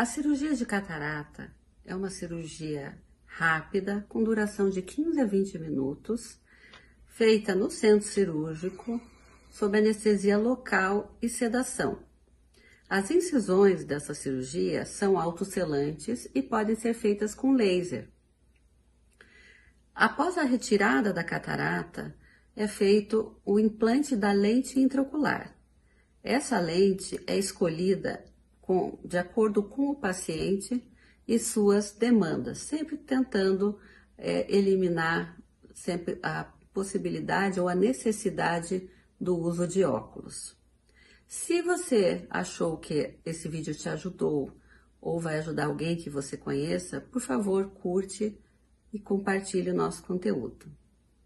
A cirurgia de catarata é uma cirurgia rápida, com duração de 15 a 20 minutos, feita no centro cirúrgico, sob anestesia local e sedação. As incisões dessa cirurgia são autocelantes e podem ser feitas com laser. Após a retirada da catarata, é feito o implante da lente intraocular. Essa lente é escolhida com, de acordo com o paciente e suas demandas, sempre tentando é, eliminar sempre a possibilidade ou a necessidade do uso de óculos. Se você achou que esse vídeo te ajudou ou vai ajudar alguém que você conheça, por favor, curte e compartilhe o nosso conteúdo.